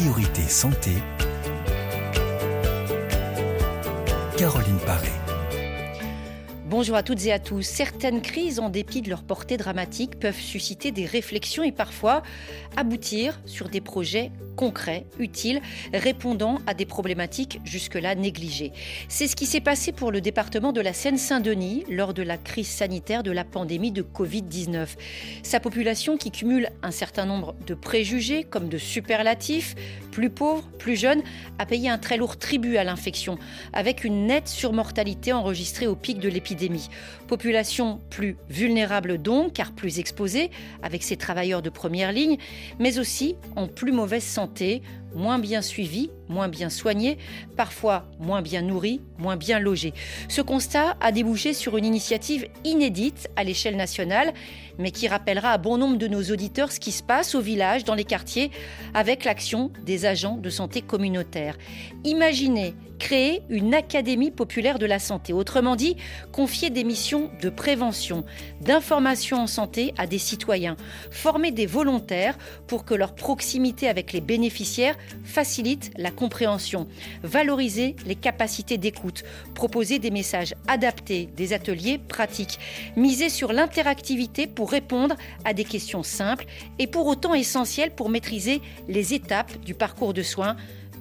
Priorité santé. Caroline Paré. Bonjour à toutes et à tous. Certaines crises, en dépit de leur portée dramatique, peuvent susciter des réflexions et parfois aboutir sur des projets concrets, utiles, répondant à des problématiques jusque-là négligées. C'est ce qui s'est passé pour le département de la Seine-Saint-Denis lors de la crise sanitaire de la pandémie de Covid-19. Sa population qui cumule un certain nombre de préjugés comme de superlatifs, plus pauvres, plus jeunes, a payé un très lourd tribut à l'infection, avec une nette surmortalité enregistrée au pic de l'épidémie. Population plus vulnérable donc, car plus exposée, avec ses travailleurs de première ligne, mais aussi en plus mauvaise santé, moins bien suivis, moins bien soignés, parfois moins bien nourris, moins bien logés. Ce constat a débouché sur une initiative inédite à l'échelle nationale, mais qui rappellera à bon nombre de nos auditeurs ce qui se passe au village, dans les quartiers, avec l'action des agents de santé communautaire. Imaginez créer une académie populaire de la santé, autrement dit, confier des missions de prévention, d'information en santé à des citoyens, former des volontaires pour que leur proximité avec les bénéficiaires facilite la compréhension, valoriser les capacités d'écoute, proposer des messages adaptés, des ateliers pratiques, miser sur l'interactivité pour répondre à des questions simples et pour autant essentielles pour maîtriser les étapes du parcours de soins.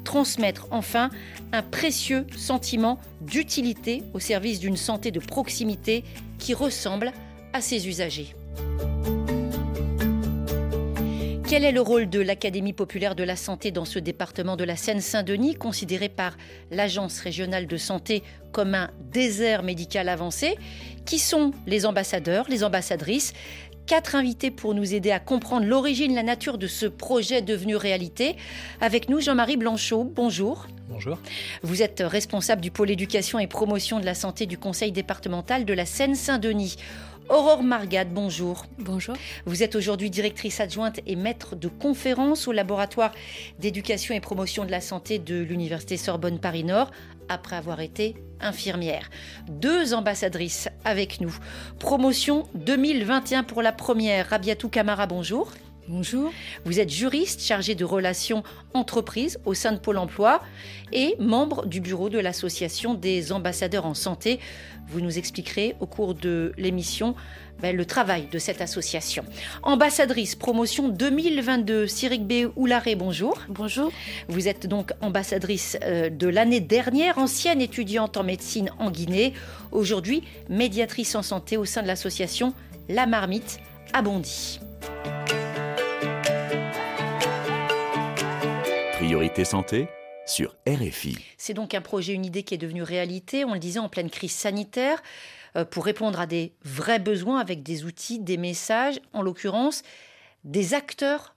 Transmettre enfin un précieux sentiment d'utilité au service d'une santé de proximité qui ressemble à ses usagers. Quel est le rôle de l'Académie populaire de la santé dans ce département de la Seine-Saint-Denis, considéré par l'Agence régionale de santé comme un désert médical avancé? Qui sont les ambassadeurs, les ambassadrices? Quatre invités pour nous aider à comprendre l'origine, la nature de ce projet devenu réalité. Avec nous, Jean-Marie Blanchot. Bonjour. Bonjour. Vous êtes responsable du pôle éducation et promotion de la santé du conseil départemental de la Seine-Saint-Denis. Aurore Margade, bonjour. Bonjour. Vous êtes aujourd'hui directrice adjointe et maître de conférences au laboratoire d'éducation et promotion de la santé de l'Université Sorbonne Paris-Nord, après avoir été infirmière. Deux ambassadrices avec nous. Promotion 2021 pour la première. Rabiatou Camara, bonjour. Bonjour. Vous êtes juriste chargé de relations entreprises au sein de Pôle emploi et membre du bureau de l'association des ambassadeurs en santé. Vous nous expliquerez au cours de l'émission ben, le travail de cette association. Ambassadrice promotion 2022, Cyric B. Oularé, bonjour. Bonjour. Vous êtes donc ambassadrice euh, de l'année dernière, ancienne étudiante en médecine en Guinée, aujourd'hui médiatrice en santé au sein de l'association La Marmite à Bondy. Priorité santé sur RFI. C'est donc un projet, une idée qui est devenue réalité, on le disait, en pleine crise sanitaire, euh, pour répondre à des vrais besoins avec des outils, des messages, en l'occurrence des acteurs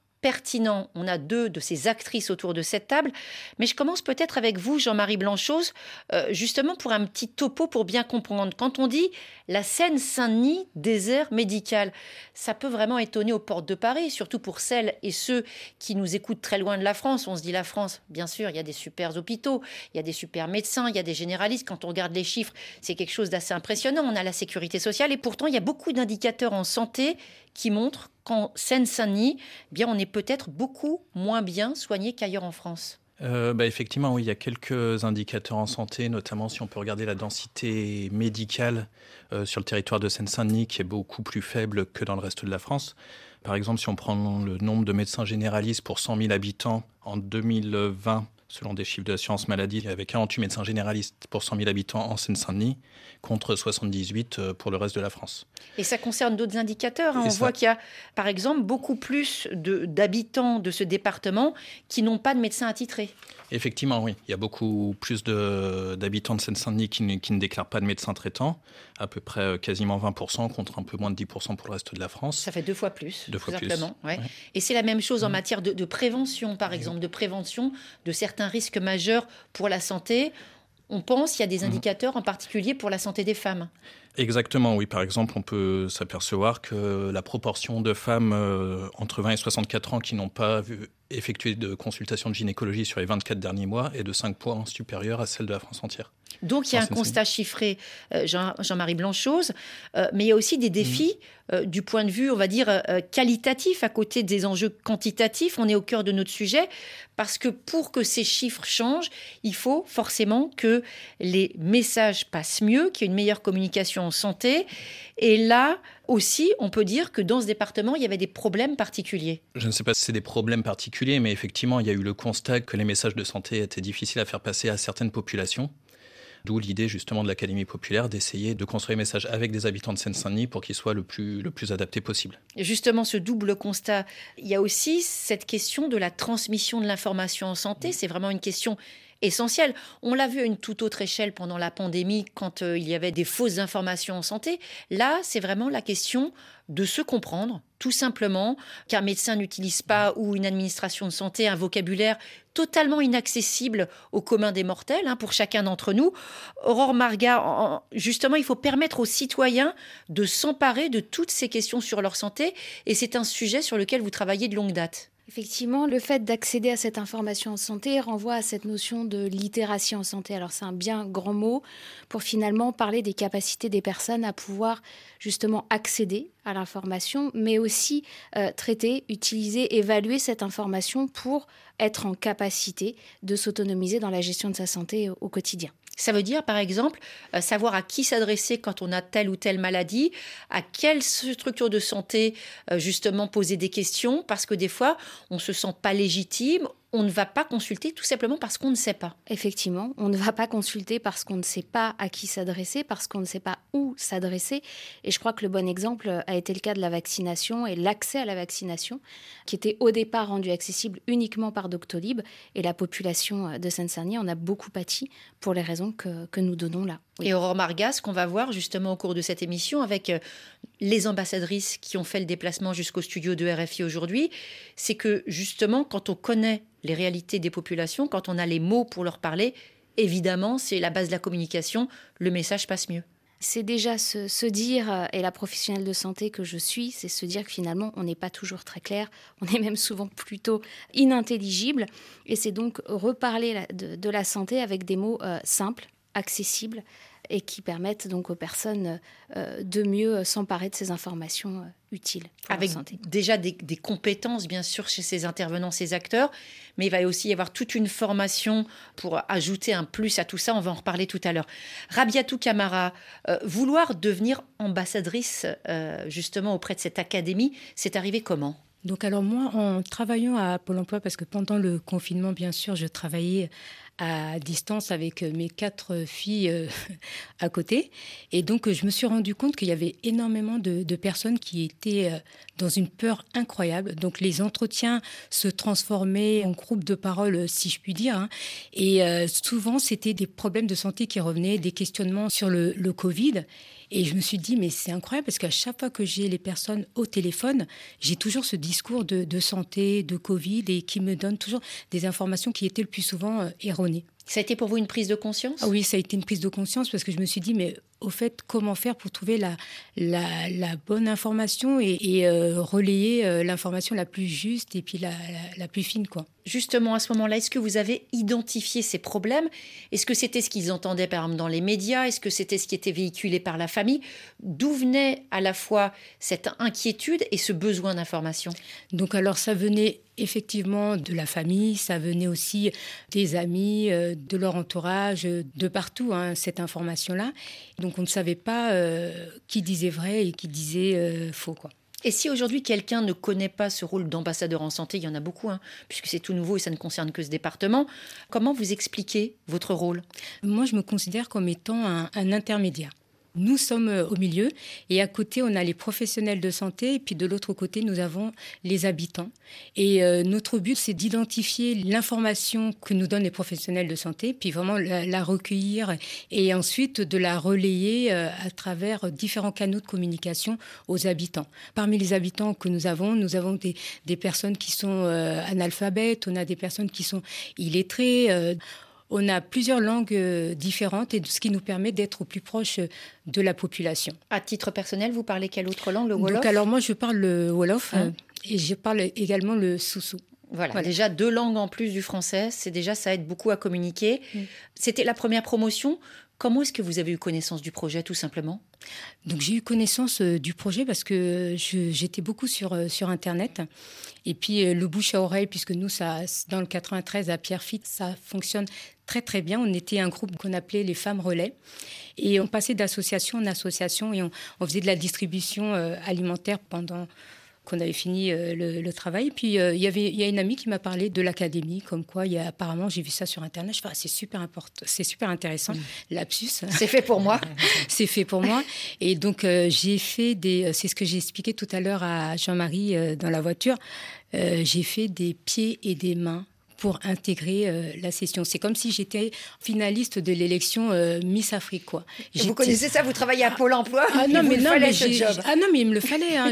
On a deux de ces actrices autour de cette table. Mais je commence peut-être avec vous, Jean-Marie Blanchose, euh, justement pour un petit topo pour bien comprendre. Quand on dit la Seine-Saint-Denis, désert médical, ça peut vraiment étonner aux portes de Paris, surtout pour celles et ceux qui nous écoutent très loin de la France. On se dit la France, bien sûr, il y a des super hôpitaux, il y a des super médecins, il y a des généralistes. Quand on regarde les chiffres, c'est quelque chose d'assez impressionnant. On a la sécurité sociale et pourtant, il y a beaucoup d'indicateurs en santé qui montrent qu'en Seine-Saint-Denis, eh on est peut-être beaucoup moins bien soigné qu'ailleurs en France. Euh, bah, effectivement, oui, il y a quelques indicateurs en santé, notamment si on peut regarder la densité médicale euh, sur le territoire de Seine-Saint-Denis, qui est beaucoup plus faible que dans le reste de la France. Par exemple, si on prend le nombre de médecins généralistes pour 100 000 habitants en 2020, selon des chiffres de l'assurance maladie, il y avait 48 médecins généralistes pour 100 000 habitants en Seine-Saint-Denis, contre 78 euh, pour le reste de la France. Et ça concerne d'autres indicateurs. Hein. On voit qu'il y a, par exemple, beaucoup plus d'habitants de, ce département qui n'ont pas de médecin attitré. Effectivement, oui. Il y a beaucoup plus d'habitants de, Seine-Saint-Denis qui, ne déclarent pas de médecin traitant, à peu près euh, quasiment 20% contre un peu moins de 10% pour le reste de la France. Ça fait deux fois plus. Deux fois plus. Et c'est la même chose en mmh. matière de, prévention, par exemple, de prévention de certains risques majeurs pour la santé on pense qu'il y a des mmh. indicateurs en particulier pour la santé des femmes. Exactement, oui. Par exemple, on peut s'apercevoir que la proportion de femmes euh, entre 20 et 64 ans qui n'ont pas vu, effectué de consultation de gynécologie sur les 24 derniers mois est de 5 points supérieure à celle de la France entière. Donc il y a un constat chiffré, euh, Jean-Marie Blanchose, euh, mais il y a aussi des défis euh, du point de vue, on va dire, qualitatif à côté des enjeux quantitatifs. On est au cœur de notre sujet parce que pour que ces chiffres changent, il faut forcément que les messages passent mieux, qu'il y ait une meilleure communication en santé. Et là aussi, on peut dire que dans ce département, il y avait des problèmes particuliers. Je ne sais pas si c'est des problèmes particuliers, mais effectivement, il y a eu le constat que les messages de santé étaient difficiles à faire passer à certaines populations. D'où l'idée justement de l'Académie populaire d'essayer de construire un message avec des habitants de Seine-Saint-Denis pour qu'il soit le plus, le plus adapté possible. justement, ce double constat, il y a aussi cette question de la transmission de l'information en santé. C'est vraiment une question essentielle. On l'a vu à une toute autre échelle pendant la pandémie quand euh, il y avait des fausses informations en santé. Là, c'est vraiment la question de se comprendre, tout simplement, qu'un médecin n'utilise pas ou une administration de santé un vocabulaire totalement inaccessible au commun des mortels hein, pour chacun d'entre nous. Aurore Marga, justement, il faut permettre aux citoyens de s'emparer de toutes ces questions sur leur santé et c'est un sujet sur lequel vous travaillez de longue date. Effectivement, le fait d'accéder à cette information en santé renvoie à cette notion de littératie en santé. Alors c'est un bien grand mot pour finalement parler des capacités des personnes à pouvoir justement accéder à l'information, mais aussi euh, traiter, utiliser, évaluer cette information pour être en capacité de s'autonomiser dans la gestion de sa santé au quotidien. Ça veut dire, par exemple, euh, savoir à qui s'adresser quand on a telle ou telle maladie, à quelle structure de santé, euh, justement, poser des questions, parce que des fois, on ne se sent pas légitime, on ne va pas consulter tout simplement parce qu'on ne sait pas. Effectivement, on ne va pas consulter parce qu'on ne sait pas à qui s'adresser, parce qu'on ne sait pas où s'adresser. Et je crois que le bon exemple a été le cas de la vaccination et l'accès à la vaccination, qui était au départ rendu accessible uniquement par Doctolib. Et la population de Seine-Saint-Denis en a beaucoup pâti pour les raisons que, que nous donnons là. Et Aurore Margas, qu'on va voir justement au cours de cette émission avec euh, les ambassadrices qui ont fait le déplacement jusqu'au studio de RFI aujourd'hui, c'est que justement, quand on connaît les réalités des populations, quand on a les mots pour leur parler, évidemment, c'est la base de la communication, le message passe mieux. C'est déjà se, dire, euh, et la professionnelle de santé que je suis, c'est se dire que finalement, on n'est pas toujours très clair, on est même souvent plutôt inintelligible, et c'est donc reparler de, la santé avec des mots euh, simples, accessibles, et qui permettent donc aux personnes euh, de mieux s'emparer de ces informations euh, utiles. Avec déjà des, compétences, bien sûr, chez ces intervenants, ces acteurs, mais il va aussi y avoir toute une formation pour ajouter un plus à tout ça. On va en reparler tout à l'heure. Rabiatou Camara, euh, vouloir devenir ambassadrice justement auprès de cette académie, c'est arrivé comment? Donc alors moi, en travaillant à Pôle Emploi, parce que pendant le confinement, bien sûr, je travaillais à distance avec mes quatre filles euh, à côté. Et donc, je me suis rendu compte qu'il y avait énormément de, personnes qui étaient euh, dans une peur incroyable. Donc, les entretiens se transformaient en groupe de parole, si je puis dire. Hein. Et euh, souvent, c'était des problèmes de santé qui revenaient, des questionnements sur le Covid. Et je me suis dit, mais c'est incroyable parce qu'à chaque fois que j'ai les personnes au téléphone, j'ai toujours ce discours de, santé, de Covid et qui me donne toujours des informations qui étaient le plus souvent erronées. Ça a été pour vous une prise de conscience? Ah Oui, ça a été une prise de conscience parce que je me suis dit, mais au fait, comment faire pour trouver la, la, bonne information et, euh, relayer euh, l'information la plus juste et puis la, la, plus fine, quoi. Justement, à ce moment-là, est-ce que vous avez identifié ces problèmes? Est-ce que c'était ce qu'ils entendaient, par exemple, dans les médias? Est-ce que c'était ce qui était véhiculé par la famille? D'où venait à la fois cette inquiétude et ce besoin d'information? Donc, alors, ça venait effectivement de la famille, ça venait aussi des amis, euh, de leur entourage, de partout, hein, cette information-là. Donc on ne savait pas euh, qui disait vrai et qui disait euh, faux. Quoi. Et si aujourd'hui quelqu'un ne connaît pas ce rôle d'ambassadeur en santé, il y en a beaucoup, hein, puisque c'est tout nouveau et ça ne concerne que ce département, comment vous expliquez votre rôle? Moi, je me considère comme étant un intermédiaire. Nous sommes euh, au milieu et à côté, on a les professionnels de santé et puis de l'autre côté, nous avons les habitants. Et euh, notre but, c'est d'identifier l'information que nous donnent les professionnels de santé, puis vraiment la, recueillir et ensuite de la relayer euh, à travers différents canaux de communication aux habitants. Parmi les habitants que nous avons, nous avons des, des personnes qui sont analphabètes, on a des personnes qui sont illettrées on a plusieurs langues euh, différentes et ce qui nous permet d'être au plus proche euh, de la population. À titre personnel, vous parlez quelle autre langue, le Wolof? Alors moi, je parle le Wolof hein? euh, et je parle également le Soussou. Voilà, déjà deux langues en plus du français, c'est déjà ça aide beaucoup à communiquer. Mm. C'était la première promotion. Comment est-ce que vous avez eu connaissance du projet, tout simplement? Donc j'ai eu connaissance euh, du projet parce que j'étais beaucoup sur, euh, sur Internet. Et puis euh, le bouche à oreille, puisque nous, ça, dans le 93 à Pierrefitte, ça fonctionne très très bien. On était un groupe qu'on appelait les femmes relais. Et on passait d'association en association et on, faisait de la distribution alimentaire pendant qu'on avait fini euh, le, travail. puis euh, il y avait, il y a une amie qui m'a parlé de l'académie, comme quoi il y a, apparemment j'ai vu ça sur internet. Je fais, ah, c'est super important, c'est super intéressant. Mm. Lapsus. C'est fait pour moi. c'est fait pour moi. Et donc euh, j'ai fait des, c'est ce que j'ai expliqué tout à l'heure à Jean-Marie dans la voiture. j'ai fait des pieds et des mains pour intégrer euh, la session. C'est comme si j'étais finaliste de l'élection euh, Miss Afrique. Quoi. Vous connaissez ça Vous travaillez à Pôle Emploi Ah non, mais non, mais ah non, mais il me le fallait. Hein.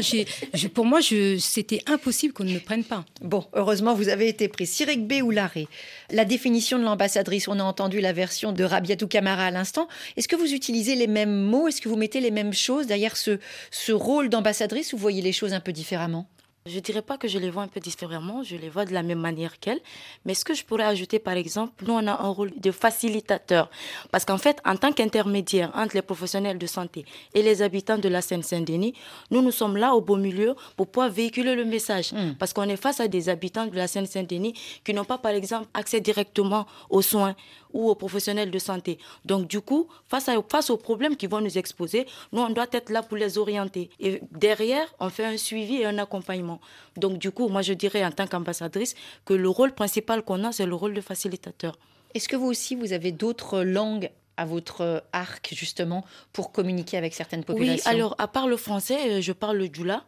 pour moi, c'était impossible qu'on ne me prenne pas. Bon, heureusement, vous avez été pris. Sirik B ou Larré, la définition de l'ambassadrice. On a entendu la version de Rabiatou Camara à l'instant. Est-ce que vous utilisez les mêmes mots? Est-ce que vous mettez les mêmes choses derrière ce, ce rôle d'ambassadrice ou vous voyez les choses un peu différemment? Je dirais pas que je les vois un peu différemment, je les vois de la même manière qu'elles. Mais ce que je pourrais ajouter, par exemple, nous, on a un rôle de facilitateur. Parce qu'en fait, en tant qu'intermédiaire entre les professionnels de santé et les habitants de la Seine-Saint-Denis, nous, nous sommes là au beau milieu pour pouvoir véhiculer le message. Hmm. Parce qu'on est face à des habitants de la Seine-Saint-Denis qui n'ont pas, par exemple, accès directement aux soins ou aux professionnels de santé. Donc, du coup, face, à, face aux problèmes qui vont nous exposer, nous, on doit être là pour les orienter. Et derrière, on fait un suivi et un accompagnement. Donc, du coup, moi, je dirais en tant qu'ambassadrice que le rôle principal qu'on a, c'est le rôle de facilitateur. Est-ce que vous aussi, vous avez d'autres langues à votre arc, justement, pour communiquer avec certaines populations? Oui, alors, à part le français, euh, je parle le djoula.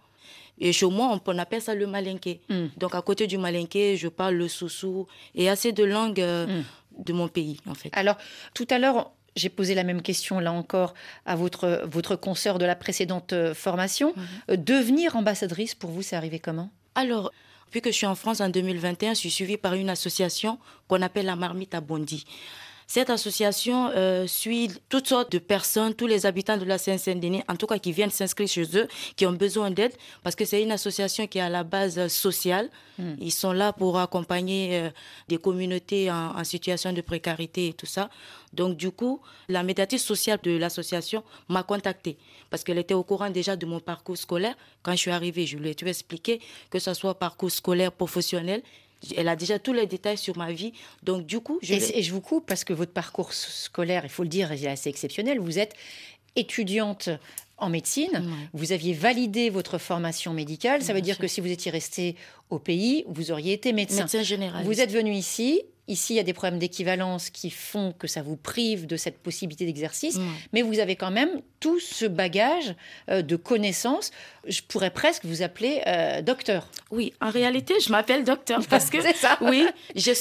Et chez moi, on, appelle ça le malinké. Hmm. Donc, à côté du malinké, je parle le soussou et assez de langues euh, hmm. De mon pays, en fait. Alors, tout à l'heure, j'ai posé la même question, là encore, à votre, votre consoeur de la précédente euh, formation. Mhm. Euh, devenir ambassadrice, pour vous, c'est arrivé comment? Alors, depuis que je suis en France en 2021, je suis suivie par une association qu'on appelle la Marmite à Bondy. Cette association euh, suit toutes sortes de personnes, tous les habitants de la Seine-Saint-Denis, en tout cas qui viennent s'inscrire chez eux, qui ont besoin d'aide, parce que c'est une association qui est à la base sociale. Hmm. Ils sont là pour accompagner euh, des communautés en, situation de précarité et tout ça. Donc du coup, la médiatrice sociale de l'association m'a contactée parce qu'elle était au courant déjà de mon parcours scolaire. Quand je suis arrivée, je lui ai tout expliqué, que ce soit parcours scolaire, professionnel, elle a déjà tous les détails sur ma vie. Donc, du coup, je. Et, je vous coupe parce que votre parcours scolaire, il faut le dire, est assez exceptionnel. Vous êtes étudiante en médecine, vous aviez validé votre formation médicale. Ça veut dire que si vous étiez resté au pays, vous auriez été médecin. Médecin général. Vous êtes venu ici. Ici, il y a des problèmes d'équivalence qui font que ça vous prive de cette possibilité d'exercice, mais vous avez quand même tout ce bagage euh, de connaissances je pourrais presque vous appeler euh, docteur. Oui, en réalité, je m'appelle docteur parce que ça. oui, j'ai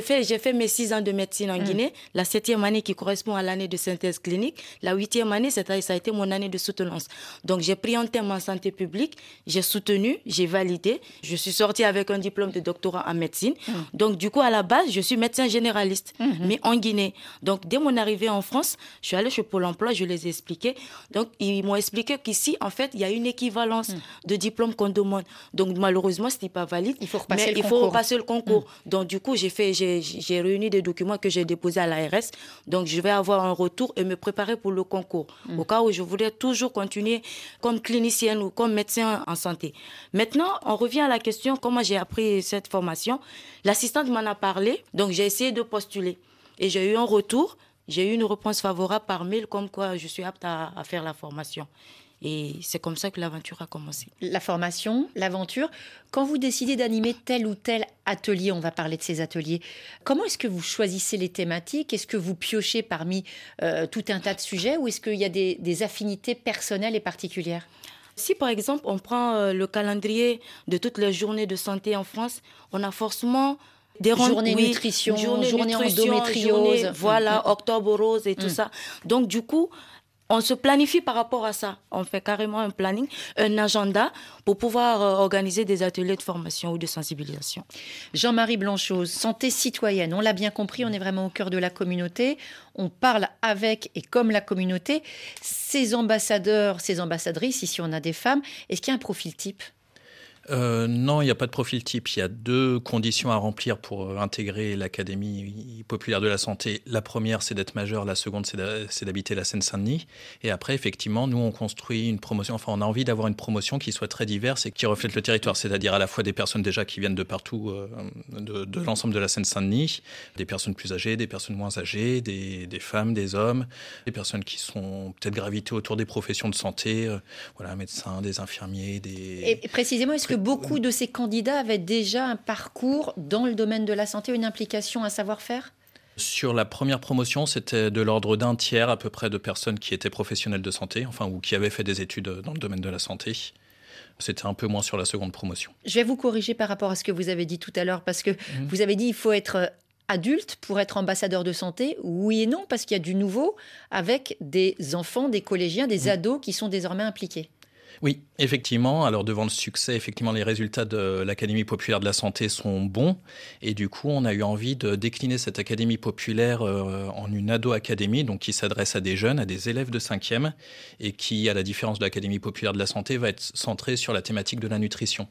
fait j'ai fait mes six ans de médecine en mm. Guinée, la septième année qui correspond à l'année de synthèse clinique, la huitième année ça a été mon année de soutenance. Donc j'ai pris un thème en santé publique, j'ai soutenu, j'ai validé, je suis sortie avec un diplôme de doctorat en médecine. Mm. Donc du coup à la base je suis médecin généraliste, mm-hmm. mais en Guinée. Donc dès mon arrivée en France, je suis allée chez Pôle Emploi, je les ai expliqué. Donc ils m'ont expliqué qu'ici en fait il y a une équivalence de diplôme qu'on demande. Donc malheureusement, ce n'est pas valide. Il faut repasser, le, il faut repasser le concours. Hmm. Donc du coup, j'ai fait, j'ai réuni des documents que j'ai déposés à l'ARS. Donc je vais avoir un retour et me préparer pour le concours. Au cas où je voudrais toujours continuer comme clinicienne ou comme médecin en santé. Maintenant, on revient à la question comment j'ai appris cette formation. L'assistante m'en a parlé, donc j'ai essayé de postuler et j'ai eu un retour. J'ai eu une réponse favorable par mail comme quoi je suis apte à faire la formation. Et c'est comme ça que l'aventure a commencé. La formation, l'aventure. Quand vous décidez d'animer tel ou tel atelier, on va parler de ces ateliers, comment est-ce que vous choisissez les thématiques? Est-ce que vous piochez parmi euh, tout un tas de sujets ou est-ce qu'il y a des, affinités personnelles et particulières? Si par exemple on prend euh, le calendrier de toutes les journées de santé en France, on a forcément des journées nutrition, journée, journée endométriose, voilà, mm, mm. octobre rose et tout mm. ça. Donc du coup, on se planifie par rapport à ça. On fait carrément un planning, un agenda pour pouvoir euh, organiser des ateliers de formation ou de sensibilisation. Jean-Marie Blanchose, santé citoyenne, on l'a bien compris, on est vraiment au cœur de la communauté. On parle avec et comme la communauté. Ces ambassadeurs, ces ambassadrices, ici on a des femmes, est-ce qu'il y a un profil type? Euh, non, il n'y a pas de profil type. Il y a deux conditions à remplir pour euh, intégrer l'Académie populaire de la santé. La première, c'est d'être majeur. La seconde, c'est d'habiter la Seine-Saint-Denis. Et après, effectivement, nous, on construit une promotion. Enfin, on a envie d'avoir une promotion qui soit très diverse et qui reflète le territoire. C'est-à-dire à la fois des personnes déjà qui viennent de partout, euh, de, l'ensemble de la Seine-Saint-Denis, des personnes plus âgées, des personnes moins âgées, des, femmes, des hommes, des personnes qui sont peut-être gravitées autour des professions de santé, voilà, médecins, des infirmiers, des... Et précisément, est-ce que beaucoup de ces candidats avaient déjà un parcours dans le domaine de la santé, une implication, un savoir-faire? Sur la première promotion, c'était de l'ordre d'un tiers à peu près de personnes qui étaient professionnelles de santé, enfin, ou qui avaient fait des études dans le domaine de la santé. C'était un peu moins sur la seconde promotion. Je vais vous corriger par rapport à ce que vous avez dit tout à l'heure, parce que mhm. vous avez dit qu'il faut être adulte pour être ambassadeur de santé Oui et non, parce qu'il y a du nouveau avec des enfants, des collégiens, des ados qui sont désormais impliqués. Oui, effectivement. Alors devant le succès, effectivement, les résultats de l'Académie populaire de la santé sont bons. Et du coup, on a eu envie de décliner cette Académie populaire euh, en une ado-académie, donc qui s'adresse à des jeunes, à des élèves de 5e, et qui, à la différence de l'Académie populaire de la santé, va être centrée sur la thématique de la nutrition.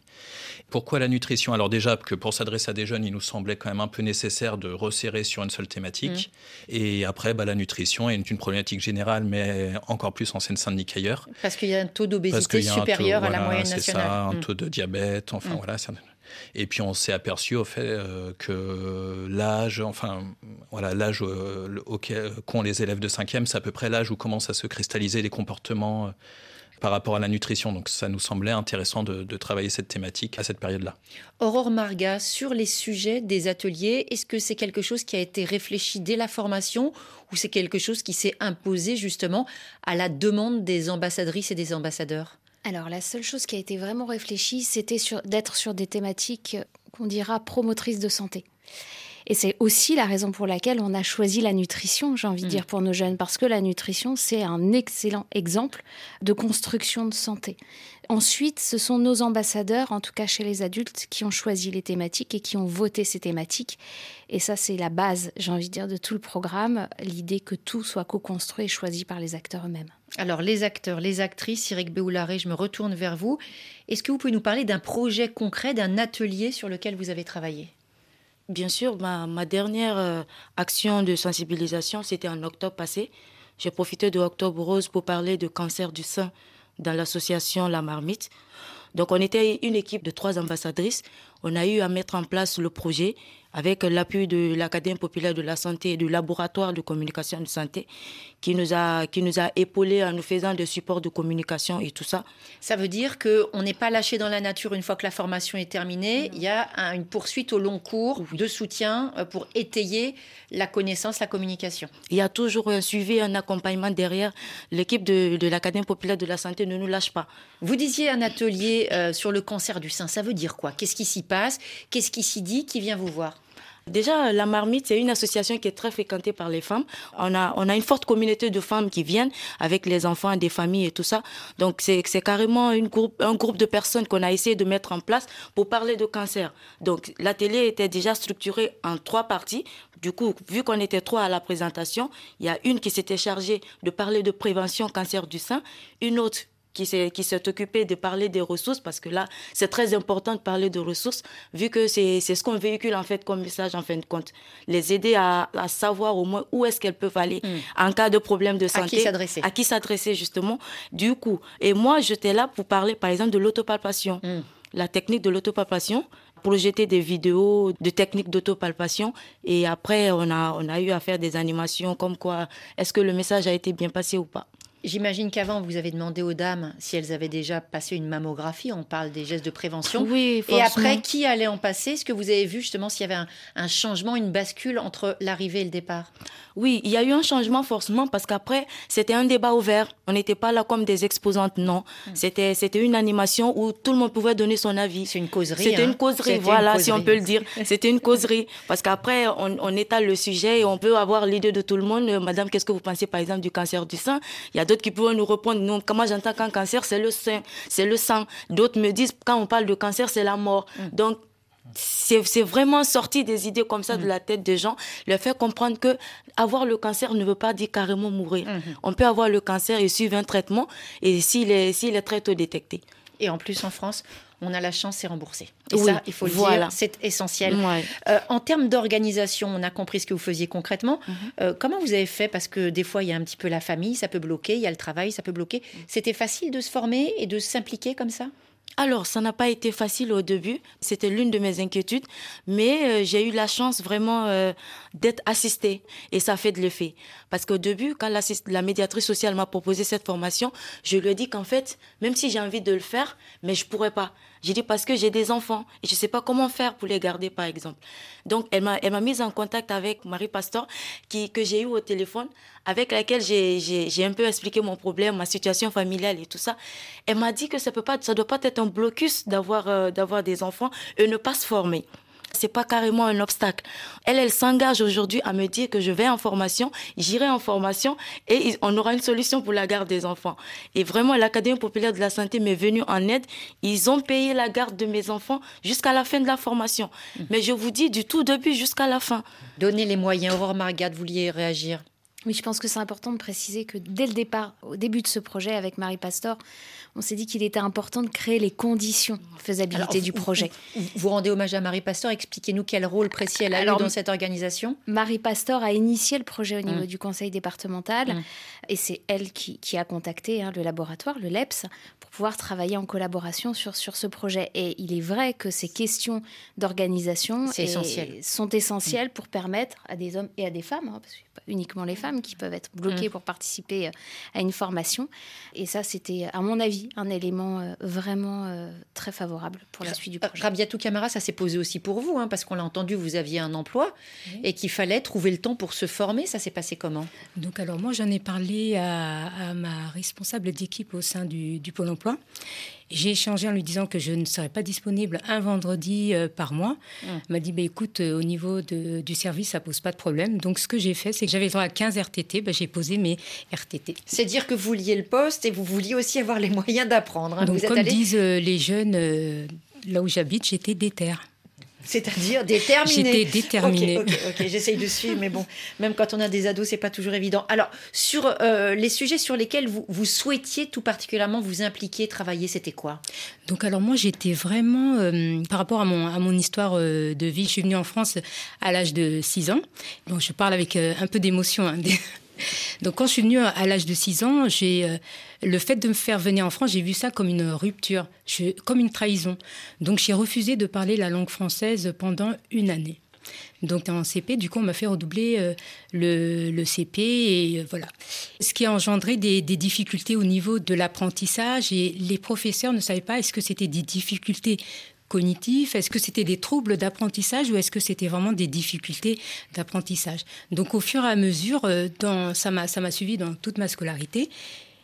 Pourquoi la nutrition? Alors déjà, que pour s'adresser à des jeunes, il nous semblait quand même un peu nécessaire de resserrer sur une seule thématique. Mmh. Et après, bah, la nutrition est une problématique générale, mais encore plus en Seine-Saint-Denis qu'ailleurs. Parce qu'il y a un taux d'obésité supérieur à la moyenne nationale. Ça, un mm. tôt de diabète, enfin mm. voilà. Et puis on s'est aperçu au fait euh, que l'âge, enfin voilà, l'âge euh, qu'ont les élèves de 5e, c'est à peu près l'âge où commencent à se cristalliser les comportements euh, par rapport à la nutrition. Donc ça nous semblait intéressant de, de travailler cette thématique à cette période-là. Aurore Marga, sur les sujets des ateliers, est-ce que c'est quelque chose qui a été réfléchi dès la formation ou c'est quelque chose qui s'est imposé justement à la demande des ambassadrices et des ambassadeurs? Alors la seule chose qui a été vraiment réfléchie, c'était d'être sur des thématiques qu'on dira promotrices de santé. Et c'est aussi la raison pour laquelle on a choisi la nutrition, j'ai envie de mm. dire, pour nos jeunes, parce que la nutrition, c'est un excellent exemple de construction de santé. Ensuite, ce sont nos ambassadeurs, en tout cas chez les adultes, qui ont choisi les thématiques et qui ont voté ces thématiques. Et ça, c'est la base, j'ai envie de dire, de tout le programme, l'idée que tout soit co-construit et choisi par les acteurs eux-mêmes. Alors, les acteurs, les actrices, Cyril Béoularé, je me retourne vers vous. Est-ce que vous pouvez nous parler d'un projet concret, d'un atelier sur lequel vous avez travaillé? Bien sûr, ma, dernière euh, action de sensibilisation, c'était en octobre passé. J'ai profité de Octobre Rose pour parler de cancer du sein dans l'association La Marmite. Donc on était une équipe de trois ambassadrices. On a eu à mettre en place le projet avec l'appui de l'Académie populaire de la santé et du laboratoire de communication de santé qui nous a, qui nous a épaulés en nous faisant des supports de communication et tout ça. Ça veut dire qu'on n'est pas lâché dans la nature une fois que la formation est terminée. Il y a une poursuite au long cours de soutien euh, pour étayer la connaissance, la communication. Il y a toujours un suivi, un accompagnement derrière. L'équipe de, de l'Académie populaire de la santé ne nous lâche pas. Vous disiez un atelier euh, sur le cancer du sein. Ça veut dire quoi? Qu'est-ce qui s'y passe Qu'est-ce qui s'y dit Qui vient vous voir Déjà, la marmite, c'est une association qui est très fréquentée par les femmes. On a, on a une forte communauté de femmes qui viennent avec les enfants, des familles et tout ça. Donc, c'est carrément une groupe, un groupe de personnes qu'on a essayé de mettre en place pour parler de cancer. Donc, l'atelier était déjà structuré en trois parties. Du coup, vu qu'on était trois à la présentation, il y a une qui s'était chargée de parler de prévention cancer du sein, une autre qui s'est occupé de parler des ressources, parce que là, c'est très important de parler de ressources, vu que c'est ce qu'on véhicule en fait comme message en fin de compte. Les aider à, savoir au moins où est-ce qu'elles peuvent aller hmm. en cas de problème de santé. À qui s'adresser. À qui s'adresser, justement. Du coup, et moi, j'étais là pour parler, par exemple, de l'autopalpation. Hmm. La technique de l'autopalpation, projeter des vidéos de techniques d'autopalpation et après on a on a eu à faire des animations comme quoi est-ce que le message a été bien passé ou pas. J'imagine qu'avant, vous avez demandé aux dames si elles avaient déjà passé une mammographie. On parle des gestes de prévention. Oui, Et après, qui allait en passer? Est-ce que vous avez vu justement s'il y avait un, changement, une bascule entre l'arrivée et le départ? Oui, il y a eu un changement forcément parce qu'après, c'était un débat ouvert. On n'était pas là comme des exposantes, non. Hmm. C'était, c'était une animation où tout le monde pouvait donner son avis. C'est une causerie. C'était une hein. causerie, voilà, si on peut le dire. C'était une causerie. Parce qu'après, on, on, étale le sujet et on peut avoir l'idée de tout le monde. Madame, qu'est-ce que vous pensez par exemple du cancer du sein? Il y a qui peuvent nous répondre, non, comment j'entends qu'un cancer, c'est le sein, c'est le sang. D'autres me disent, quand on parle de cancer, c'est la mort. Mm. Donc, c'est vraiment sorti des idées comme ça de mm. la tête des gens, leur faire comprendre que avoir le cancer ne veut pas dire carrément mourir. Mm-hmm. On peut avoir le cancer et suivre un traitement et s'il est, s'il est très tôt détecté. Et en plus, en France, on a la chance, c'est remboursé. Et ça, il faut le dire, c'est essentiel. Euh, en termes d'organisation, on a compris ce que vous faisiez concrètement. Mhm. Euh, comment vous avez fait? Parce que des fois, il y a un petit peu la famille, ça peut bloquer, il y a le travail, ça peut bloquer. C'était facile de se former et de s'impliquer comme ça? Alors, ça n'a pas été facile au début. C'était l'une de mes inquiétudes. Mais euh, j'ai eu la chance vraiment euh, d'être assistée. Et ça fait de l'effet. Parce qu'au début, quand la, médiatrice sociale m'a proposé cette formation, je lui ai dit qu'en fait, même si j'ai envie de le faire, mais je pourrais pas. J'ai dit parce que j'ai des enfants et je ne sais pas comment faire pour les garder, par exemple. Donc, elle m'a, mise en contact avec Marie Pastor, qui, que j'ai eu au téléphone, avec laquelle j'ai, un peu expliqué mon problème, ma situation familiale et tout ça. Elle m'a dit que ça ne doit pas être un blocus euh, d'avoir des enfants et ne pas se former c'est pas carrément un obstacle. Elle, elle s'engage aujourd'hui à me dire que je vais en formation, j'irai en formation et on aura une solution pour la garde des enfants. Et vraiment, l'Académie populaire de la santé m'est venue en aide. Ils ont payé la garde de mes enfants jusqu'à la fin de la formation. Mmh. Mais je vous dis du tout début jusqu'à la fin. Donnez les moyens. Aurore Margade, vous vouliez réagir? Oui, je pense que c'est important de préciser que dès le départ, au début de ce projet avec Marie Pastor, on s'est dit qu'il était important de créer les conditions de faisabilité du projet. Vous, rendez hommage à Marie Pastor. Expliquez-nous quel rôle précis elle a eu dans cette organisation. Marie Pastor a initié le projet au niveau mmh. du conseil départemental mmh. et c'est elle qui, a contacté hein, le laboratoire, le LEPS, pour pouvoir travailler en collaboration sur, sur ce projet. Et il est vrai que ces questions d'organisation sont essentielles mmh. pour permettre à des hommes et à des femmes, hein, parce que pas uniquement les femmes qui peuvent être bloquées pour participer euh, à une formation. Et ça, c'était, à mon avis, un élément euh, vraiment euh, très favorable pour la suite du projet. Rabiatou Camara, ça s'est posé aussi pour vous, hein, parce qu'on l'a entendu, vous aviez un emploi et qu'il fallait trouver le temps pour se former. Ça s'est passé comment? Donc alors moi, j'en ai parlé à, ma responsable d'équipe au sein du, du Pôle Emploi. J'ai échangé en lui disant que je ne serais pas disponible un vendredi euh, par mois. Mmh. Elle m'a dit bah, écoute, au niveau de, du service, ça pose pas de problème. Donc, ce que j'ai fait, c'est que j'avais droit à 15 RTT. Bah, j'ai posé mes RTT. C'est dire que vous vouliez le poste et vous vouliez aussi avoir les moyens d'apprendre. Hein. Donc, comme disent euh, les jeunes, euh, là où j'habite, j'étais déterre. C'est-à-dire déterminé. J'étais déterminée. Ok, ok, j'essaye de suivre, mais bon, même quand on a des ados, c'est pas toujours évident. Alors, sur euh, les sujets sur lesquels vous, vous souhaitiez tout particulièrement vous impliquer, travailler, c'était quoi? Donc, alors moi, j'étais vraiment, par rapport à mon, à mon histoire de vie, je suis venue en France à l'âge de 6 ans. Bon, je parle avec un peu d'émotion. Hein, donc quand je suis venue à l'âge de 6 ans, j'ai euh, le fait de me faire venir en France, j'ai vu ça comme une rupture, comme une trahison. Donc j'ai refusé de parler la langue française pendant une année. Donc en CP, du coup, on m'a fait redoubler euh, le, CP et euh, voilà. Ce qui a engendré des, des difficultés au niveau de l'apprentissage et les professeurs ne savaient pas est-ce que c'était des difficultés cognitifs Est-ce que c'était des troubles d'apprentissage ou est-ce que c'était vraiment des difficultés d'apprentissage? Donc au fur et à mesure, euh, dans, ça m'a suivi dans toute ma scolarité.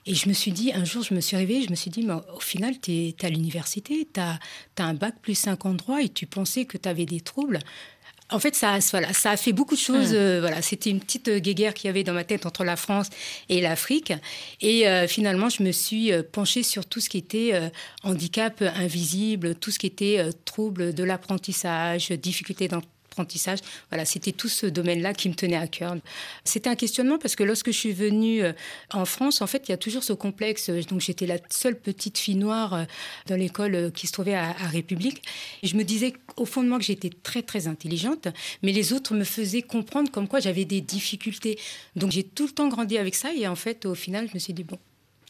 Et je me suis dit, un jour, je me suis réveillée, je me suis dit, mais au final, tu es, à l'université, tu as, as, un bac plus 50 droits et tu pensais que tu avais des troubles. En fait, ça, voilà, ça a fait beaucoup de choses. Mmh. Euh, voilà, c'était une petite euh, guéguerre qu'il y avait dans ma tête entre la France et l'Afrique. Et euh, finalement, je me suis penchée sur tout ce qui était handicap invisible, tout ce qui était trouble de l'apprentissage, difficulté dans Voilà, c'était tout ce domaine-là qui me tenait à cœur. C'était un questionnement parce que lorsque je suis venue euh, en France, en fait, il y a toujours ce complexe. Donc, j'étais la seule petite fille noire euh, dans l'école euh, qui se trouvait à, République. Et je me disais au fond de moi que j'étais très, très intelligente, mais les autres me faisaient comprendre comme quoi j'avais des difficultés. Donc, j'ai tout le temps grandi avec ça. Et en fait, au final, je me suis dit, bon.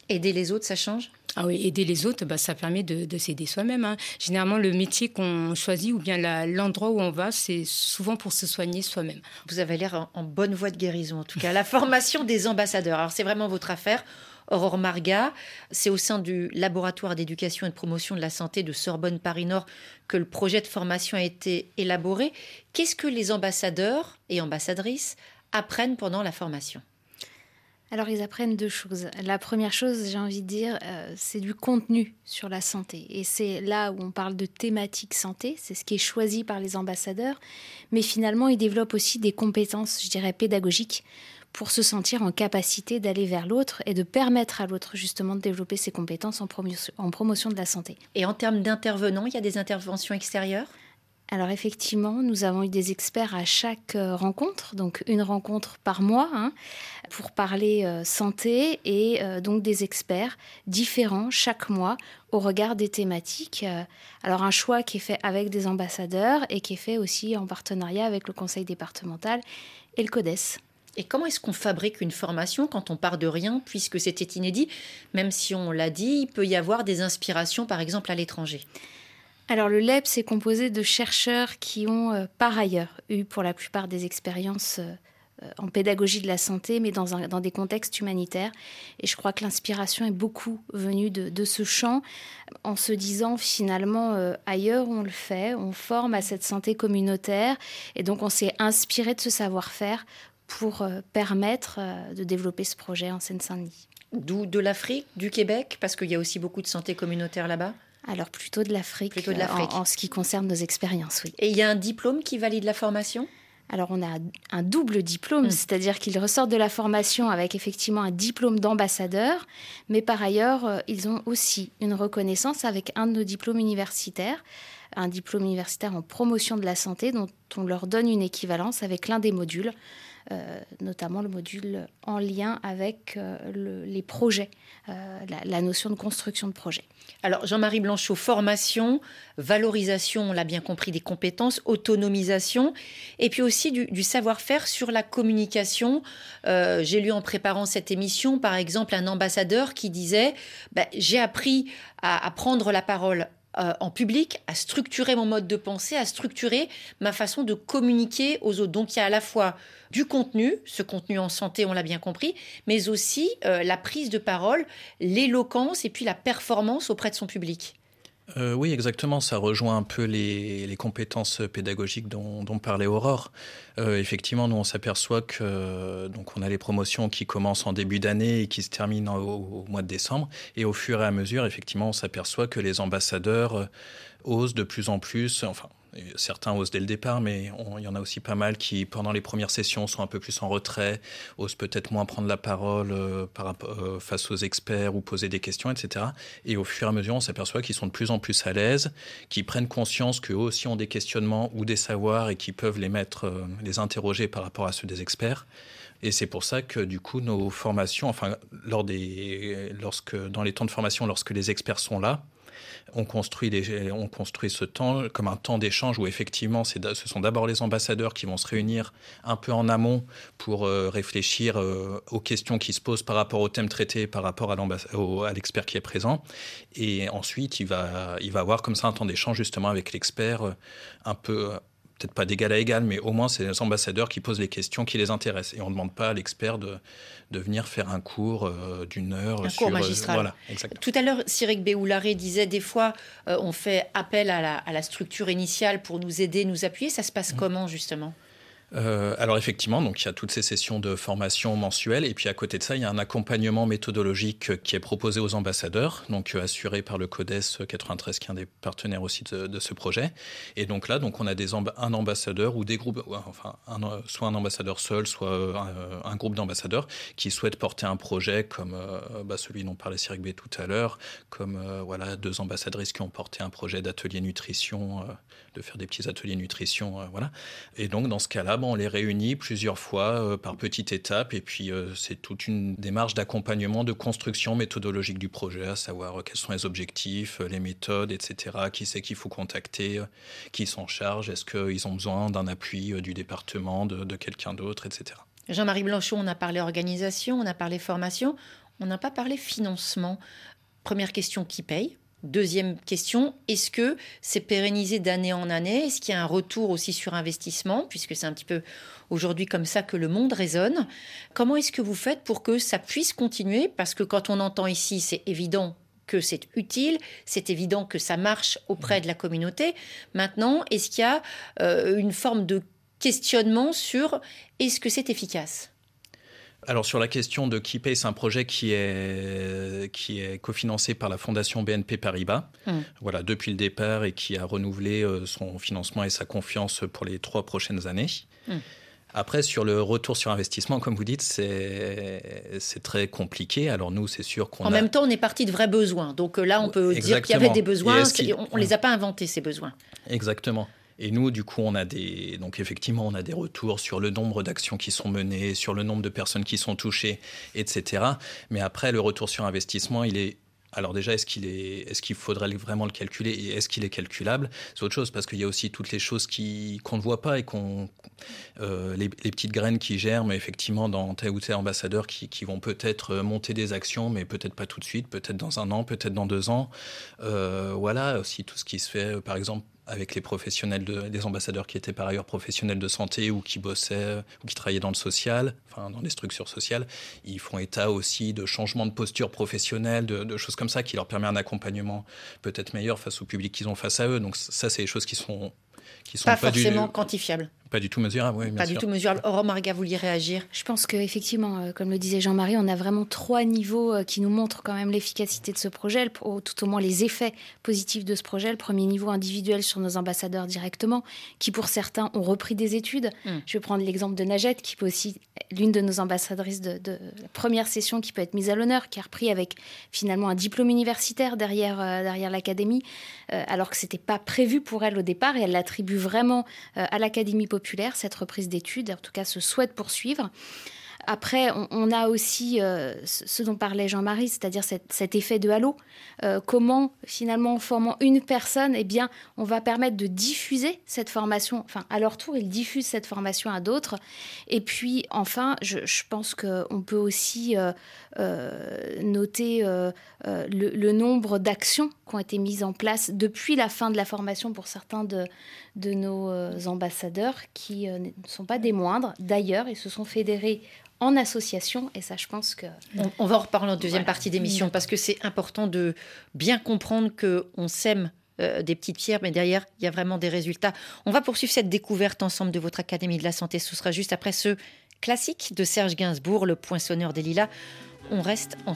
Aider les autres, ça change? Ah oui, aider les autres, bah, ça permet de, s'aider soi-même. Hein. Généralement, le métier qu'on choisit ou bien l'endroit où on va, c'est souvent pour se soigner soi-même. Vous avez l'air en, bonne voie de guérison, en tout cas. La formation des ambassadeurs, alors c'est vraiment votre affaire. Aurore Marga, c'est au sein du laboratoire d'éducation et de promotion de la santé de Sorbonne Paris Nord que le projet de formation a été élaboré. Qu'est-ce que les ambassadeurs et ambassadrices apprennent pendant la formation? Alors ils apprennent deux choses. La première chose, j'ai envie de dire, euh, c'est du contenu sur la santé. Et c'est là où on parle de thématique santé, c'est ce qui est choisi par les ambassadeurs. Mais finalement, ils développent aussi des compétences, je dirais, pédagogiques pour se sentir en capacité d'aller vers l'autre et de permettre à l'autre justement de développer ses compétences en, en promotion de la santé. Et en termes d'intervenants, il y a des interventions extérieures? Alors effectivement, nous avons eu des experts à chaque euh, rencontre, donc une rencontre par mois, hein, pour parler euh, santé et euh, donc des experts différents chaque mois au regard des thématiques. alors un choix qui est fait avec des ambassadeurs et qui est fait aussi en partenariat avec le conseil départemental et le CODES. Et comment est-ce qu'on fabrique une formation quand on part de rien, puisque c'était inédit? Même si on l'a dit, il peut y avoir des inspirations, par exemple, à l'étranger. Alors le LEP, c'est composé de chercheurs qui ont euh, par ailleurs eu pour la plupart des expériences euh, en pédagogie de la santé, mais dans, des contextes humanitaires. Et je crois que l'inspiration est beaucoup venue de, ce champ, en se disant finalement euh, ailleurs on le fait, on forme à cette santé communautaire, et donc on s'est inspiré de ce savoir-faire pour permettre de développer ce projet en Seine-Saint-Denis. D'où de l'Afrique, du Québec, parce qu'il y a aussi beaucoup de santé communautaire là-bas? Alors plutôt de l'Afrique, plutôt de l'Afrique. En, ce qui concerne nos expériences, oui. Et il y a un diplôme qui valide la formation? Alors on a un double diplôme, hmm. c'est-à-dire qu'ils ressortent de la formation avec effectivement un diplôme d'ambassadeur, mais par ailleurs euh, ils ont aussi une reconnaissance avec un de nos diplômes universitaires, un diplôme universitaire en promotion de la santé dont on leur donne une équivalence avec l'un des modules. Euh, notamment le module en lien avec euh, les projets, euh, la, notion de construction de projet. Alors Jean-Marie Blanchot, formation, valorisation, on l'a bien compris, des compétences, autonomisation, et puis aussi du, savoir-faire sur la communication. J'ai lu en préparant cette émission, par exemple, un ambassadeur qui disait bah, J'ai appris à prendre la parole euh, en public, à structurer mon mode de pensée, à structurer ma façon de communiquer aux autres. Donc il y a à la fois du contenu, ce contenu en santé, on l'a bien compris, mais aussi euh, la prise de parole, l'éloquence et puis la performance auprès de son public. Euh, oui, exactement. Ça rejoint un peu les, compétences pédagogiques dont, parlait Aurore. Euh, effectivement, nous, on s'aperçoit que donc on a les promotions qui commencent en début d'année et qui se terminent au, mois de décembre. Et au fur et à mesure, effectivement, on s'aperçoit que les ambassadeurs euh, osent de plus en plus, enfin, certains osent dès le départ, mais il y en a aussi pas mal qui, pendant les premières sessions, sont un peu plus en retrait, osent peut-être moins prendre la parole euh, euh, face aux experts ou poser des questions, etc. Et au fur et à mesure, on s'aperçoit qu'ils sont de plus en plus à l'aise, qu'ils prennent conscience qu'eux aussi ont des questionnements ou des savoirs et qu'ils peuvent les mettre, euh, les interroger par rapport à ceux des experts. Et c'est pour ça que du coup, nos formations, enfin, lors des, lorsque, dans les temps de formation, lorsque les experts sont là, on construit, on construit ce temps comme un temps d'échange où effectivement ce sont d'abord les ambassadeurs qui vont se réunir un peu en amont pour euh, réfléchir euh, aux questions qui se posent par rapport au thème traité, par rapport à l'expert qui est présent. Et ensuite, il va, il va avoir comme ça un temps d'échange justement avec l'expert euh, un peu peut-être pas d'égal à égal, mais au moins c'est les ambassadeurs qui posent les questions qui les intéressent. Et on ne demande pas à l'expert de, de venir faire un cours euh, d'une heure. Un cours euh, magistral. Tout à l'heure, Cyril Béoularé disait des fois, euh, on fait appel à la, à la, structure initiale pour nous aider, nous appuyer. Ça se passe mmh. comment justement? Euh, alors effectivement, donc il y a toutes ces sessions de formation mensuelles et puis à côté de ça, il y a un accompagnement méthodologique qui est proposé aux ambassadeurs, donc euh, assuré par le CODES 93 qui est un des partenaires aussi de, ce projet. Et donc là, donc on a un ambassadeur ou des groupes, enfin soit un ambassadeur seul, soit euh, un, groupe d'ambassadeurs qui souhaitent porter un projet comme bah, celui dont parlait Cyril B tout à l'heure, comme voilà deux ambassadrices qui ont porté un projet d'atelier nutrition, de faire des petits ateliers nutrition, voilà. Et donc dans ce cas-là on les réunit plusieurs fois euh, par petites étapes et puis euh, c'est toute une démarche d'accompagnement, de construction méthodologique du projet, à savoir euh, quels sont les objectifs, les méthodes, etc. Qui c'est qu'il faut contacter, qui s'en charge, est-ce qu'ils ont besoin d'un appui du département, de, de quelqu'un d'autre, etc. Jean-Marie Blanchot, on a parlé organisation, on a parlé formation, on n'a pas parlé financement. Première question, qui paye? Deuxième question, est-ce que c'est pérennisé d'année en année? Est-ce qu'il y a un retour aussi sur investissement, puisque c'est un petit peu aujourd'hui comme ça que le monde résonne. Comment est-ce que vous faites pour que ça puisse continuer? Parce que quand on entend ici, c'est évident que c'est utile, c'est évident que ça marche auprès de la communauté. Maintenant, est-ce qu'il y a euh, une forme de questionnement sur est-ce que c'est efficace? Alors sur la question de qui paye, c'est un projet qui est, qui est cofinancé par la Fondation BNP Paribas, mmh. voilà, depuis le départ et qui a renouvelé euh, son financement et sa confiance pour les trois prochaines années. Mmh. Après, sur le retour sur investissement, comme vous dites, c'est très compliqué. Alors nous, c'est sûr qu'on... En même temps, on est parti de vrais besoins. Donc euh, là, on peut dire qu'il y avait des besoins. On ne les a pas inventés, ces besoins. Exactement. Et nous, du coup, on a des, donc effectivement, on a des retours sur le nombre d'actions qui sont menées, sur le nombre de personnes qui sont touchées, etc. Mais après, le retour sur investissement, il est alors déjà, est-ce qu'il est, est-ce qu'il faudrait vraiment le calculer et est-ce qu'il est calculable? C'est autre chose parce qu'il y a aussi toutes les choses qui qu'on ne voit pas et qu'on euh, les, petites graines qui germent effectivement dans tel ou tel ambassadeur qui, qui vont peut-être monter des actions, mais peut-être pas tout de suite, peut-être dans un an, peut-être dans deux ans. Euh, voilà aussi tout ce qui se fait, par exemple avec les professionnels, de, des ambassadeurs qui étaient par ailleurs professionnels de santé ou qui bossaient ou qui travaillaient dans le social, enfin dans les structures sociales, ils font état aussi de changements de posture professionnelle, de, de choses comme ça qui leur permet un accompagnement peut-être meilleur face au public qu'ils ont face à eux. Donc ça, c'est des choses qui sont qui sont pas, pas forcément quantifiables. Pas du tout mesurable, oui. pas du tout mesurable. Aurore Marga, vous vouliez réagir? Je pense qu'effectivement, euh, comme le disait Jean-Marie, on a vraiment trois niveaux euh, qui nous montrent quand même l'efficacité de ce projet, tout au moins les effets positifs de ce projet. Le premier niveau individuel sur nos ambassadeurs directement, qui pour certains ont repris des études. Mm. Je vais prendre l'exemple de Najette, qui peut aussi, l'une de nos ambassadrices de, la première session, qui peut être mise à l'honneur, qui a repris avec finalement un diplôme universitaire derrière, euh, derrière l'académie, alors que c'était pas prévu pour elle au départ, et elle l'attribue vraiment à l'académie populaire cette reprise d'études, en tout cas se souhaite poursuivre. Après, on, a aussi euh, ce dont parlait Jean-Marie, c'est-à-dire cet, effet de halo. Euh, comment, finalement, en formant une personne, eh bien, on va permettre de diffuser cette formation. Enfin, à leur tour, ils diffusent cette formation à d'autres. Et puis, enfin, je, pense qu'on peut aussi euh, noter le, nombre d'actions qui ont été mises en place depuis la fin de la formation pour certains de, de nos ambassadeurs, qui ne sont pas des moindres. D'ailleurs, ils se sont fédérés en association. Et ça, je pense que... On, va en reparler en deuxième partie d'émission parce que c'est important de bien comprendre qu'on sème euh, des petites pierres, mais derrière, il y a vraiment des résultats. On va poursuivre cette découverte ensemble de votre Académie de la Santé. Ce sera juste après ce classique de Serge Gainsbourg, le poinçonneur des lilas. On reste en,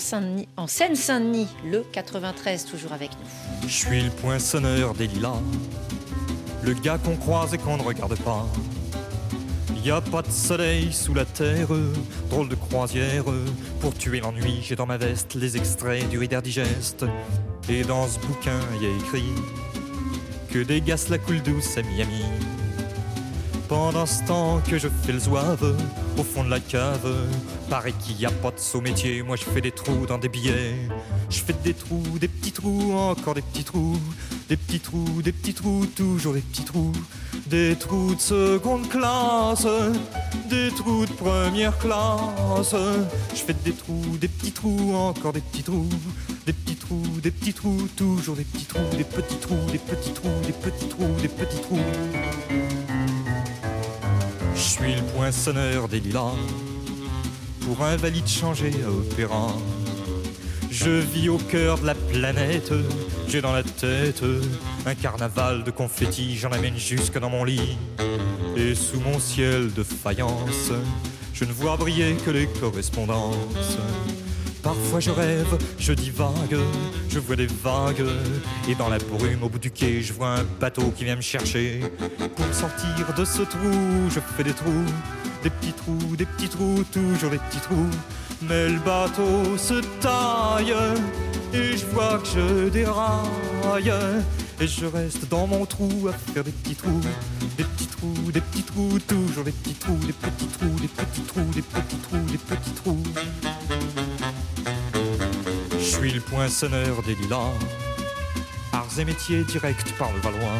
en Seine-Saint-Denis, le 93, toujours avec nous. Je suis le poinçonneur des lilas, le gars qu'on croise et qu'on ne regarde pas y a pas de soleil sous la terre, drôle de croisière. Pour tuer l'ennui, j'ai dans ma veste les extraits du Reader Digest. Et dans ce bouquin, y a écrit que gaz la coule douce à Miami. Pendant ce temps que je fais le zouave au fond de la cave, paraît qu'il y a pas de saut métier. Moi je fais des trous dans des billets. Je fais des trous, des petits trous, encore des petits trous, des petits trous, des petits trous, toujours des petits trous. Des trous de seconde classe, des trous de première classe. Je fais des trous, des petits trous, encore des petits trous, des petits trous, des petits trous, toujours des petits trous, des petits trous, des petits trous, des petits trous, des petits trous. Je suis le poinçonneur des lilas, pour un valide changé à opéra. Je vis au cœur de la planète, j'ai dans la tête un carnaval de confettis, j'en amène jusque dans mon lit. Et sous mon ciel de faïence, je ne vois briller que les correspondances. Parfois je rêve, je divague, je vois des vagues. Et dans la brume au bout du quai, je vois un bateau qui vient me chercher. Pour sortir de ce trou, je fais des trous, des petits trous, des petits trous, toujours des petits trous. Mais le bateau se taille et je vois que je déraille. Et je reste dans mon trou à faire des petits trous, des petits trous, des petits trous, toujours des petits trous, des petits trous, des petits trous, des petits trous, des petits trous. Je suis le poinçonneur des lilas, arts et métiers directs par le Valois.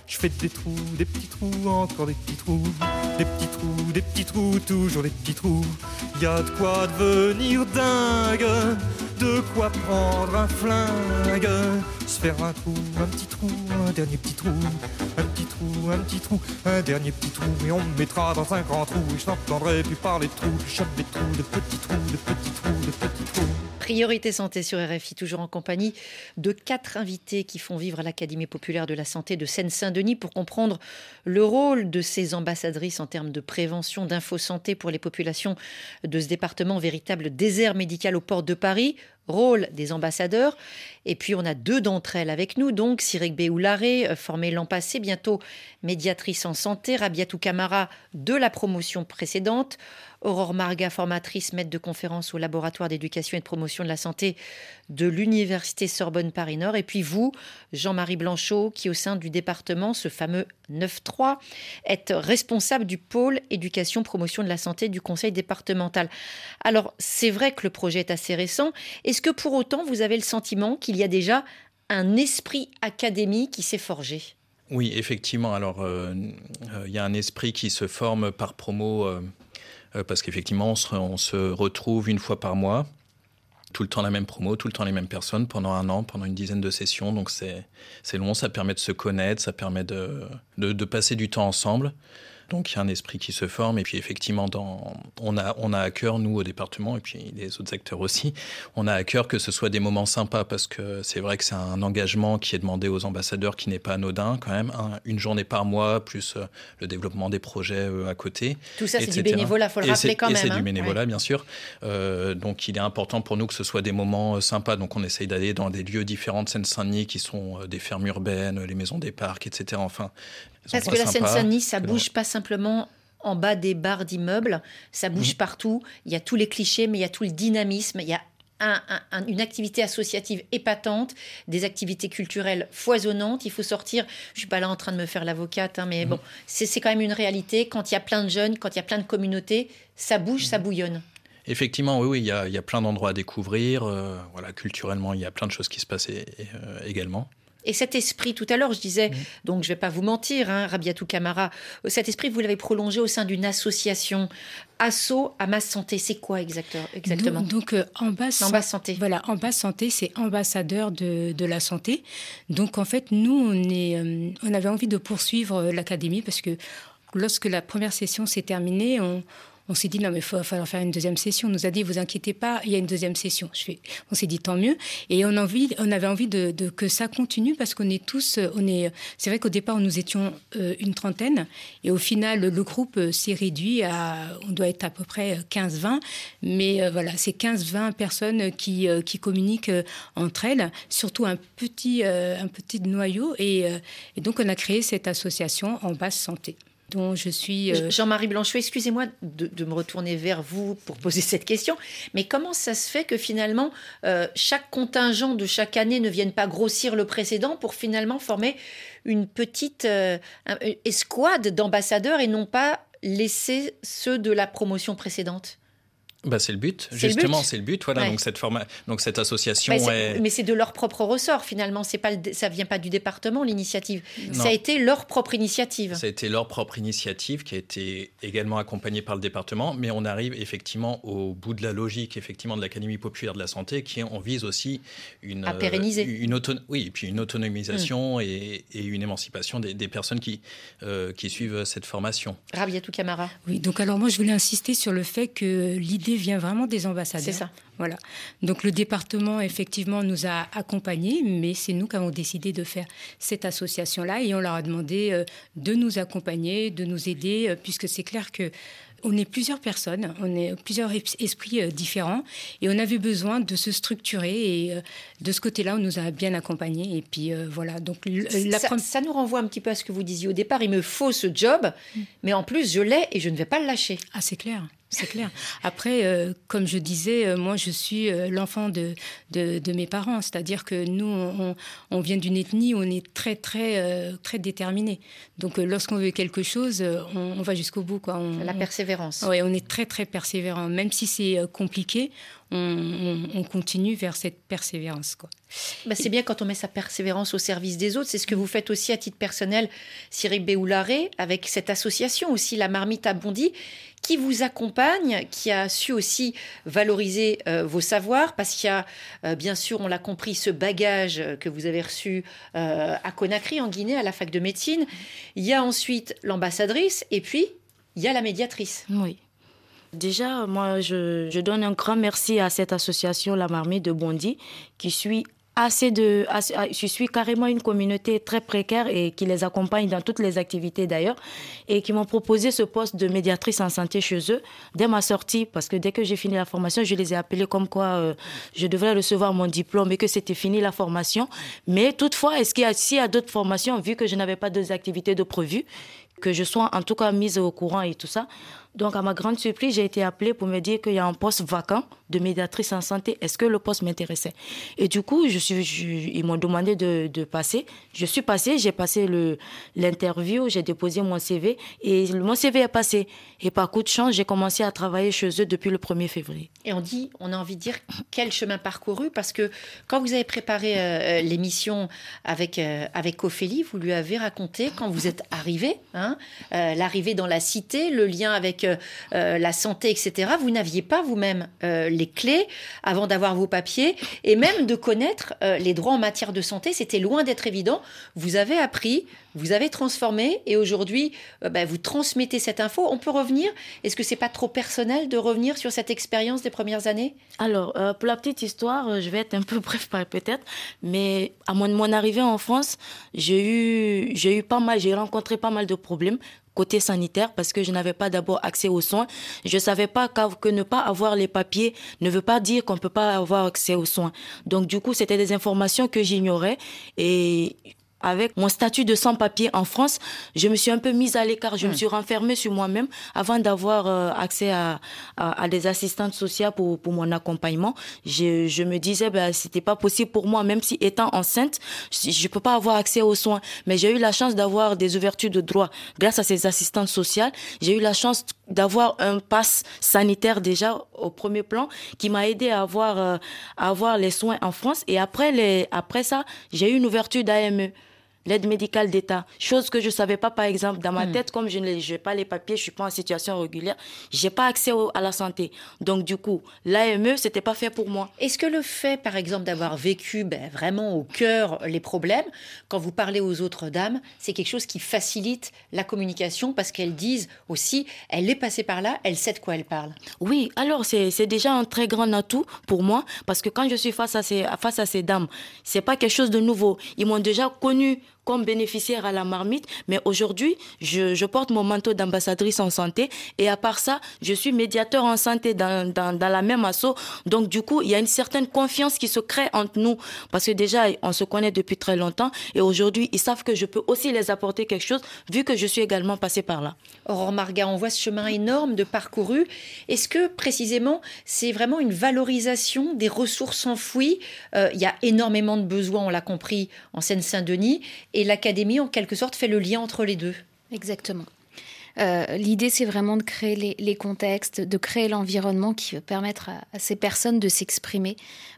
Je fais des trous, des petits trous, encore des petits trous, des petits trous, des petits trous, toujours des petits trous. Y a de quoi devenir dingue, de quoi prendre un flingue, se faire un trou, un petit trou, un dernier petit trou, un petit trou, un petit trou, un dernier petit trou, et on me mettra dans un grand trou, et je n'entendrai plus parler de trous, je chope des trous, de petits trous, de petits trous, de petits trous. Priorité santé sur RFI, toujours en compagnie de quatre invités qui font vivre l'Académie populaire de la santé de Seine-Saint-Denis pour comprendre le rôle de ces ambassadrices en termes de prévention, d'info-santé pour les populations de ce département, véritable désert médical aux portes de Paris. Rôle des ambassadeurs. Et puis on a deux d'entre elles avec nous, donc Cyril Béoularé, euh, formée l'an passé, bientôt médiatrice en santé, Rabiatou Camara de la promotion précédente, Aurore Marga, formatrice, maître de conférence au laboratoire d'éducation et de promotion de la santé de l'Université Sorbonne Paris-Nord. Et puis vous, Jean-Marie Blanchot, qui au sein du département, ce fameux 9-3, êtes responsable du pôle éducation promotion de la santé du conseil départemental. Alors c'est vrai que le projet est assez récent. Est-ce que pour autant vous avez le sentiment qu'il y a déjà un esprit académique qui s'est forgé? Oui, effectivement. Alors, euh, euh, il y a un esprit qui se forme par promo euh, parce qu'effectivement, on se, retrouve une fois par mois, tout le temps la même promo, tout le temps les mêmes personnes, pendant un an, pendant une dizaine de sessions. Donc c'est long, ça permet de se connaître, ça permet de, de passer du temps ensemble. Donc il y a un esprit qui se forme et puis effectivement dans, on, a, on a à cœur, nous au département et puis les autres acteurs aussi, on a à cœur que ce soit des moments sympas parce que c'est vrai que c'est un engagement qui est demandé aux ambassadeurs qui n'est pas anodin quand même, une journée par mois plus euh, le développement des projets euh, à côté. Tout ça c'est du bénévolat, il faut le rappeler quand même. C'est du hein. bénévolat bien sûr. Euh, donc il est important pour nous que ce soit des moments sympas, donc on essaye d'aller dans des lieux différents de Seine-Saint-Denis qui sont des fermes urbaines, les maisons des parcs, etc. Enfin, parce que la Seine-Saint-Denis, ça bouge pas simplement en bas des barres d'immeubles, ça bouge mmh. partout. Il y a tous les clichés, mais il y a tout le dynamisme. Il y a une activité associative épatante, des activités culturelles foisonnantes. Il faut sortir. Je suis pas là en train de me faire l'avocate, hein, mais mmh. bon, c'est quand même une réalité. Quand il y a plein de jeunes, quand il y a plein de communautés, ça bouge, ça mmh. bouillonne. Effectivement, oui, oui, il y a, il y a plein d'endroits à découvrir. Euh, voilà, culturellement, il y a plein de choses qui se passent euh, également. Et cet esprit, tout à l'heure, je disais, mm. donc je ne vais pas vous mentir, hein, Rabiatou Camara, euh, cet esprit, vous l'avez prolongé au sein d'une association, Asso à Masse Santé. C'est quoi exactement? Donc, euh, en, basse, Santé. Voilà, en basse santé, c'est ambassadeur de, de, la santé. Donc, en fait, nous, on, est, euh, on avait envie de poursuivre l'académie parce que lorsque la première session s'est terminée, on, on s'est dit, non, mais il va falloir faire une deuxième session. On nous a dit, vous inquiétez pas, il y a une deuxième session. On s'est dit, tant mieux. Et on, on avait envie de, que ça continue parce qu'on est tous, on est, c'est vrai qu'au départ, nous étions euh, une trentaine. Et au final, le groupe euh, s'est réduit à, on doit être à peu près 15-20. Mais euh, voilà, c'est 15-20 personnes qui, qui communiquent entre elles, surtout un petit, un petit noyau. Et donc, on a créé cette association en basse santé dont je suis... Euh, Jean-Marie Blanchot, excusez-moi de, me retourner vers vous pour poser cette question, mais comment ça se fait que finalement, euh, chaque contingent de chaque année ne vienne pas grossir le précédent pour finalement former une petite euh, escouade d'ambassadeurs et non pas laisser ceux de la promotion précédente? Bah, c'est le but, justement, c'est le but. Voilà, donc cette forma... donc cette association est... Mais c'est de leur propre ressort finalement. C'est pas le... ça vient pas du département l'initiative. Ça a été leur propre initiative. Ça a été leur propre initiative qui a été également accompagnée par le département. Mais on arrive effectivement au bout de la logique effectivement de l'Académie populaire de la santé, qui on vise aussi une à pérenniser. Euh, une auto... oui, et puis une autonomisation mm. et... et, une émancipation des, des personnes qui euh, qui suivent cette formation. Rabiatou Camara. Oui, donc alors moi je voulais insister sur le fait que l'idée vient vraiment des ambassadeurs. C'est ça. Voilà. Donc le département, effectivement, nous a accompagnés, mais c'est nous qui avons décidé de faire cette association-là et on leur a demandé euh, de nous accompagner, de nous aider, euh, puisque c'est clair que on est plusieurs personnes, on est plusieurs esprits euh, différents et on avait besoin de se structurer et de ce côté-là, on nous a bien accompagnés et puis voilà. Donc la ça, ça, nous renvoie un petit peu à ce que vous disiez au départ. Il me faut ce job, mm. mais en plus je l'ai et je ne vais pas le lâcher. Ah c'est clair. C'est clair. Après, euh, comme je disais, euh, moi, je suis euh, l'enfant de, de, mes parents. C'est-à-dire que nous, on, on vient d'une ethnie où on est très, très, très déterminé. Donc, lorsqu'on veut quelque chose, on, va jusqu'au bout. Quoi. la persévérance. Oui, on est très très persévérant. Même si c'est compliqué, on, continue vers cette persévérance. Quoi. Bah, c'est bien quand on met sa persévérance au service des autres. C'est ce que vous faites aussi à titre personnel, Cyril Béoularé, avec cette association aussi, la Marmite à Bondy, qui vous accompagne, qui a su aussi valoriser euh, vos savoirs, parce qu'il y a, euh, bien sûr, on l'a compris, ce bagage que vous avez reçu euh, à Conakry, en Guinée, à la fac de médecine. Il y a ensuite l'ambassadrice, et puis il y a la médiatrice. Oui. Déjà, moi, je, donne un grand merci à cette association La Marmite de Bondy qui suit assez de suis carrément une communauté très précaire et qui les accompagne dans toutes les activités d'ailleurs et qui m'ont proposé ce poste de médiatrice en santé chez eux dès ma sortie parce que dès que j'ai fini la formation je les ai appelés comme quoi euh, je devrais recevoir mon diplôme et que c'était fini la formation. Mais toutefois est-ce qu'il y a a d'autres formations vu que je n'avais pas d'autres activités de prévues que je sois en tout cas mise au courant et tout ça donc, à ma grande surprise, j'ai été appelée pour me dire qu'il y a un poste vacant de médiatrice en santé. Est-ce que le poste m'intéressait? Et du coup, je suis, ils m'ont demandé de, passer. Je suis passée, j'ai passé l'interview, j'ai déposé mon CV et mon CV est passé. Et par coup de chance, j'ai commencé à travailler chez eux depuis le 1er février. Et on dit, on a envie de dire quel chemin parcouru parce que quand vous avez préparé euh, l'émission avec, euh, avec Ophélie, vous lui avez raconté quand vous êtes arrivé, hein, euh, l'arrivée dans la cité, le lien avec euh, la santé, etc., vous n'aviez pas vous-même euh, les clés avant d'avoir vos papiers et même de connaître euh, les droits en matière de santé. C'était loin d'être évident. Vous avez appris, vous avez transformé et aujourd'hui, bah, vous transmettez cette info. On peut revenir Est-ce que c'est pas trop personnel de revenir sur cette expérience des premières années? Alors, pour la petite histoire, je vais être un peu bref peut-être, mais à mon, mon arrivée en France, j'ai eu, eu pas mal, j'ai rencontré pas mal de problèmes côté sanitaire parce que je n'avais pas d'abord accès aux soins. Je ne savais pas que ne pas avoir les papiers ne veut pas dire qu'on ne peut pas avoir accès aux soins. Donc du coup, c'était des informations que j'ignorais et avec mon statut de sans-papier en France, je me suis un peu mise à l'écart. Je me hmm. suis renfermée sur moi-même avant d'avoir euh, accès à, à, des assistantes sociales pour, pour mon accompagnement. Je, je me disais, ben, c'était pas possible pour moi, même si étant enceinte, je peux pas avoir accès aux soins. Mais j'ai eu la chance d'avoir des ouvertures de droit grâce à ces assistantes sociales. J'ai eu la chance d'avoir un pass sanitaire déjà au premier plan qui m'a aidé à avoir, euh, à avoir les soins en France. Et après, les, après ça, j'ai eu une ouverture d'AME l'aide médicale d'État. Chose que je ne savais pas, par exemple, dans ma hmm. tête, comme je n'ai pas les papiers, je ne suis pas en situation régulière, je n'ai pas accès à la santé. Donc, du coup, l'AME, ce n'était pas fait pour moi. Est-ce que le fait, par exemple, d'avoir vécu ben, vraiment au cœur les problèmes, quand vous parlez aux autres dames, c'est quelque chose qui facilite la communication parce qu'elles disent aussi, elle est passée par là, elle sait de quoi elle parle Oui, alors c'est déjà un très grand atout pour moi parce que quand je suis face à ces, face à ces dames, ce n'est pas quelque chose de nouveau. Ils m'ont déjà connu comme bénéficiaire à la marmite, mais aujourd'hui, je, porte mon manteau d'ambassadrice en santé et à part ça, je suis médiateur en santé dans, dans, la même asso. Donc du coup, il y a une certaine confiance qui se crée entre nous parce que déjà, on se connaît depuis très longtemps et aujourd'hui, ils savent que je peux aussi les apporter quelque chose vu que je suis également passée par là. Aurore Marga, on voit ce chemin énorme de parcouru. Est-ce que précisément, c'est vraiment une valorisation des ressources enfouies? Euh, Il y a énormément de besoins, on l'a compris, en Seine-Saint-Denis et l'académie, en quelque sorte, fait le lien entre les deux. Exactement. Euh, l'idée, c'est vraiment de créer les, contextes, de créer l'environnement qui va permettre à, ces personnes de s'exprimer,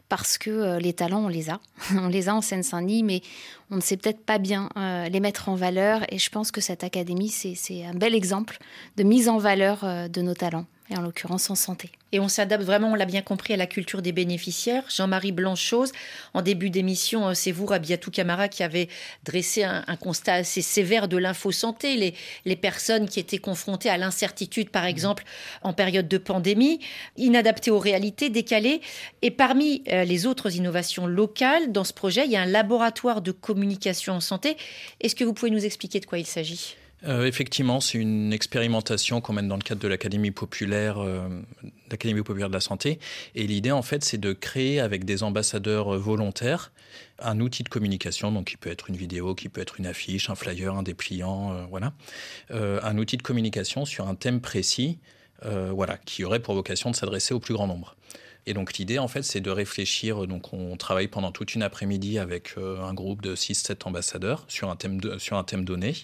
parce que euh, les talents, on les a. on les a en Seine-Saint-Denis, mais on ne sait peut-être pas bien euh, les mettre en valeur. Et je pense que cette académie, c'est un bel exemple de mise en valeur de nos talents et en l'occurrence en santé. Et on s'adapte vraiment, on l'a bien compris, à la culture des bénéficiaires. Jean-Marie Blanchose, en début d'émission, euh, c'est vous, Rabiatou Camara, qui avez dressé un, constat assez sévère de l'info-santé, les, les personnes qui étaient confrontées à l'incertitude, par exemple, en période de pandémie, inadaptées aux réalités, décalées. Et parmi euh, les autres innovations locales dans ce projet, il y a un laboratoire de communication en santé. Est-ce que vous pouvez nous expliquer de quoi il s'agit? Euh, effectivement, c'est une expérimentation qu'on mène dans le cadre de l'Académie populaire, euh, l'Académie populaire de la santé. Et l'idée, en fait, c'est de créer avec des ambassadeurs volontaires un outil de communication, donc qui peut être une vidéo, qui peut être une affiche, un flyer, un dépliant, euh, voilà, un outil de communication sur un thème précis, voilà, qui aurait pour vocation de s'adresser au plus grand nombre. Et donc l'idée, en fait, c'est de réfléchir. Donc on travaille pendant toute une après-midi avec un groupe de 6-7 ambassadeurs sur un thème donné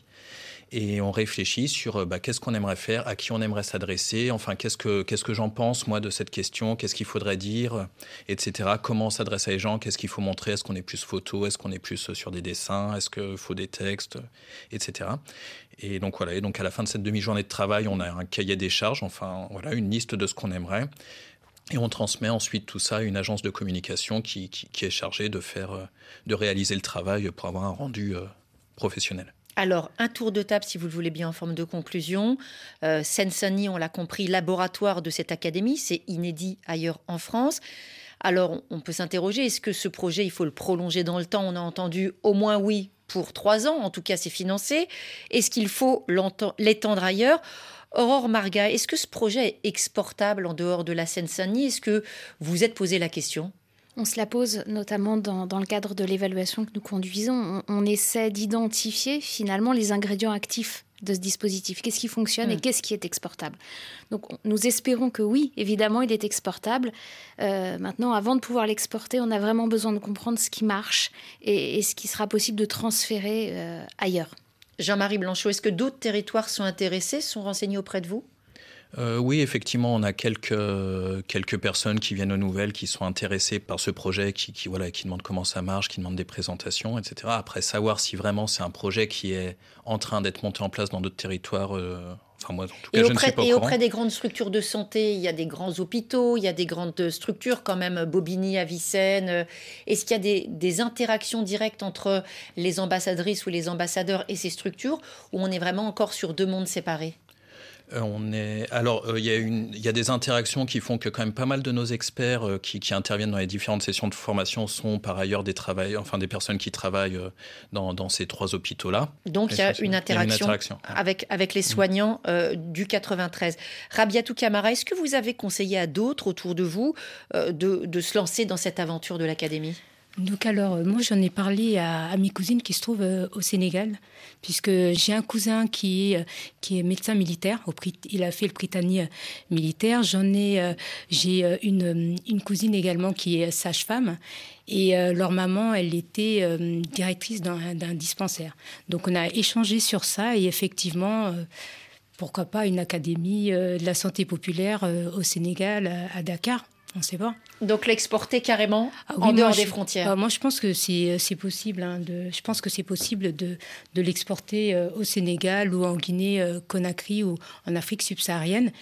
et on réfléchit sur euh, bah, qu'est-ce qu'on aimerait faire, à qui on aimerait s'adresser, enfin qu'est-ce que, qu'est-ce que j'en pense moi de cette question, qu'est-ce qu'il faudrait dire, etc. Comment on s'adresse à les gens, qu'est-ce qu'il faut montrer, est-ce qu'on est plus photo, est-ce qu'on est plus sur des dessins, est-ce qu'il faut des textes, etc. Et donc voilà, et donc à la fin de cette demi-journée de travail, on a un cahier des charges, enfin voilà, une liste de ce qu'on aimerait. Et on transmet ensuite tout ça à une agence de communication qui, qui, est chargée de faire, euh, de réaliser le travail pour avoir un rendu euh, professionnel. Alors, un tour de table, si vous le voulez bien, en forme de conclusion. Euh, Seine-Saint-Denis, on l'a compris, laboratoire de cette académie, c'est inédit ailleurs en France. Alors, on peut s'interroger, est-ce que ce projet, il faut le prolonger dans le temps? On a entendu au moins oui pour trois ans, en tout cas c'est financé. Est-ce qu'il faut l'étendre ailleurs? Aurore Marga, est-ce que ce projet est exportable en dehors de la Seine-Saint-Denis? Est-ce que vous êtes posé la question? On se la pose notamment dans, le cadre de l'évaluation que nous conduisons. On, essaie d'identifier finalement les ingrédients actifs de ce dispositif. Qu'est-ce qui fonctionne et hmm. qu'est-ce qui est exportable? Donc nous espérons que oui, évidemment, il est exportable. Euh, maintenant, avant de pouvoir l'exporter, on a vraiment besoin de comprendre ce qui marche et, ce qui sera possible de transférer euh, ailleurs. Jean-Marie Blanchot, est-ce que d'autres territoires sont intéressés, sont renseignés auprès de vous? Euh, oui, effectivement, on a quelques, quelques personnes qui viennent aux nouvelles, qui sont intéressées par ce projet, qui, qui, voilà, qui demandent comment ça marche, qui demandent des présentations, etc. Après, savoir si vraiment c'est un projet qui est en train d'être monté en place dans d'autres territoires. Euh, enfin, moi, en tout cas, et auprès, je ne suis pas Et auprès des grandes structures de santé, il y a des grands hôpitaux, il y a des grandes structures quand même, Bobigny, Avicenne. Est-ce qu'il y a des, des, interactions directes entre les ambassadrices ou les ambassadeurs et ces structures, ou on est vraiment encore sur deux mondes séparés? euh, on est alors euh, il y a une y a des interactions qui font que quand même pas mal de nos experts euh, qui, interviennent dans les différentes sessions de formation sont par ailleurs des travailleurs enfin des personnes qui travaillent dans, ces trois hôpitaux là. Donc il y a une interaction, avec avec les soignants du 93. Rabiatou Kamara, est-ce que vous avez conseillé à d'autres autour de vous de, de se lancer dans cette aventure de l'académie? Donc alors, euh, moi j'en ai parlé à, mes cousines qui se trouvent euh, au Sénégal, puisque j'ai un cousin qui est, euh, médecin militaire, il a fait le Britannique militaire. J'en ai, j'ai une, cousine également qui est sage-femme, et leur maman, elle était directrice d'un dispensaire. Donc on a échangé sur ça, et effectivement pourquoi pas une académie de la santé populaire au Sénégal, à Dakar. On sait pas. Donc l'exporter carrément ah en dehors des frontières. Ah, moi, je pense que c'est possible. Hein, de, je pense que c'est possible de, de l'exporter euh, au Sénégal ou en Guinée, euh, ou en Afrique subsaharienne.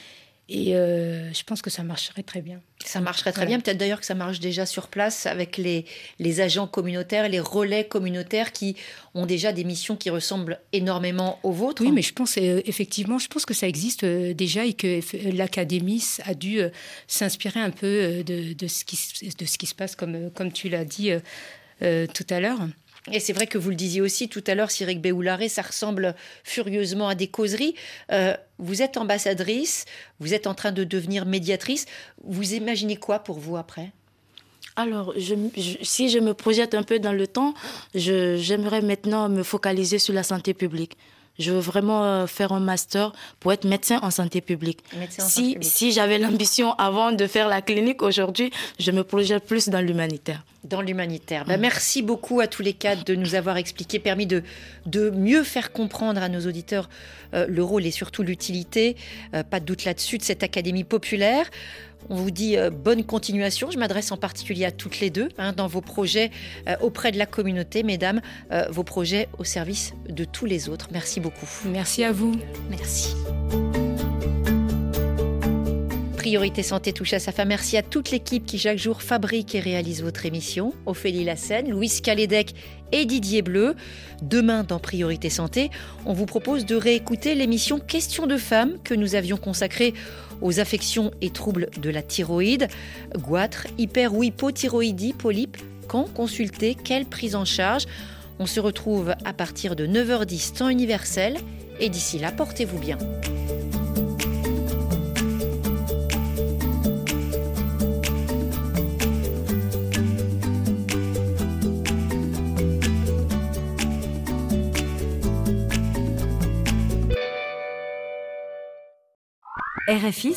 Et euh, je pense que ça marcherait très bien. Ça marcherait très bien. Peut-être d'ailleurs que ça marche déjà sur place avec les, les agents communautaires, les relais communautaires qui ont déjà des missions qui ressemblent énormément aux vôtres. Oui, mais je pense euh, effectivement, je pense que ça existe euh, déjà et que l'académie a dû s'inspirer un peu de, de, ce qui, de ce qui se passe, comme, comme tu l'as dit tout à l'heure. Et c'est vrai que vous le disiez aussi tout à l'heure, Cyril Béoularé, ça ressemble furieusement à des causeries. Euh, vous êtes ambassadrice, vous êtes en train de devenir médiatrice. Vous imaginez quoi pour vous après? Alors, si je me projette un peu dans le temps, j'aimerais maintenant me focaliser sur la santé publique. Je veux vraiment euh, faire un master pour être médecin en santé publique. si, si j'avais l'ambition avant de faire la clinique, aujourd'hui, je me projette plus dans l'humanitaire. Dans l'humanitaire. Ben, merci beaucoup à tous les quatre de nous avoir expliqué, permis de, de mieux faire comprendre à nos auditeurs euh, le rôle et surtout l'utilité, euh, pas de doute là-dessus, de cette académie populaire. On vous dit euh, bonne continuation. Je m'adresse en particulier à toutes les deux hein, dans vos projets euh, auprès de la communauté, mesdames, euh, vos projets au service de tous les autres. Merci beaucoup. Merci à vous. Merci. Priorité Santé touche à sa fin. Merci à toute l'équipe qui chaque jour fabrique et réalise votre émission. Ophélie Lassène, Louise Calédec et Didier Bleu. Demain, dans Priorité Santé, on vous propose de réécouter l'émission Questions de femmes que nous avions consacrée aux affections et troubles de la thyroïde, goitre, hyper ou hypothyroïdie, polype, quand consulter, quelle prise en charge? On se retrouve à partir de 9h10 temps universel et d'ici là, portez-vous bien. RFI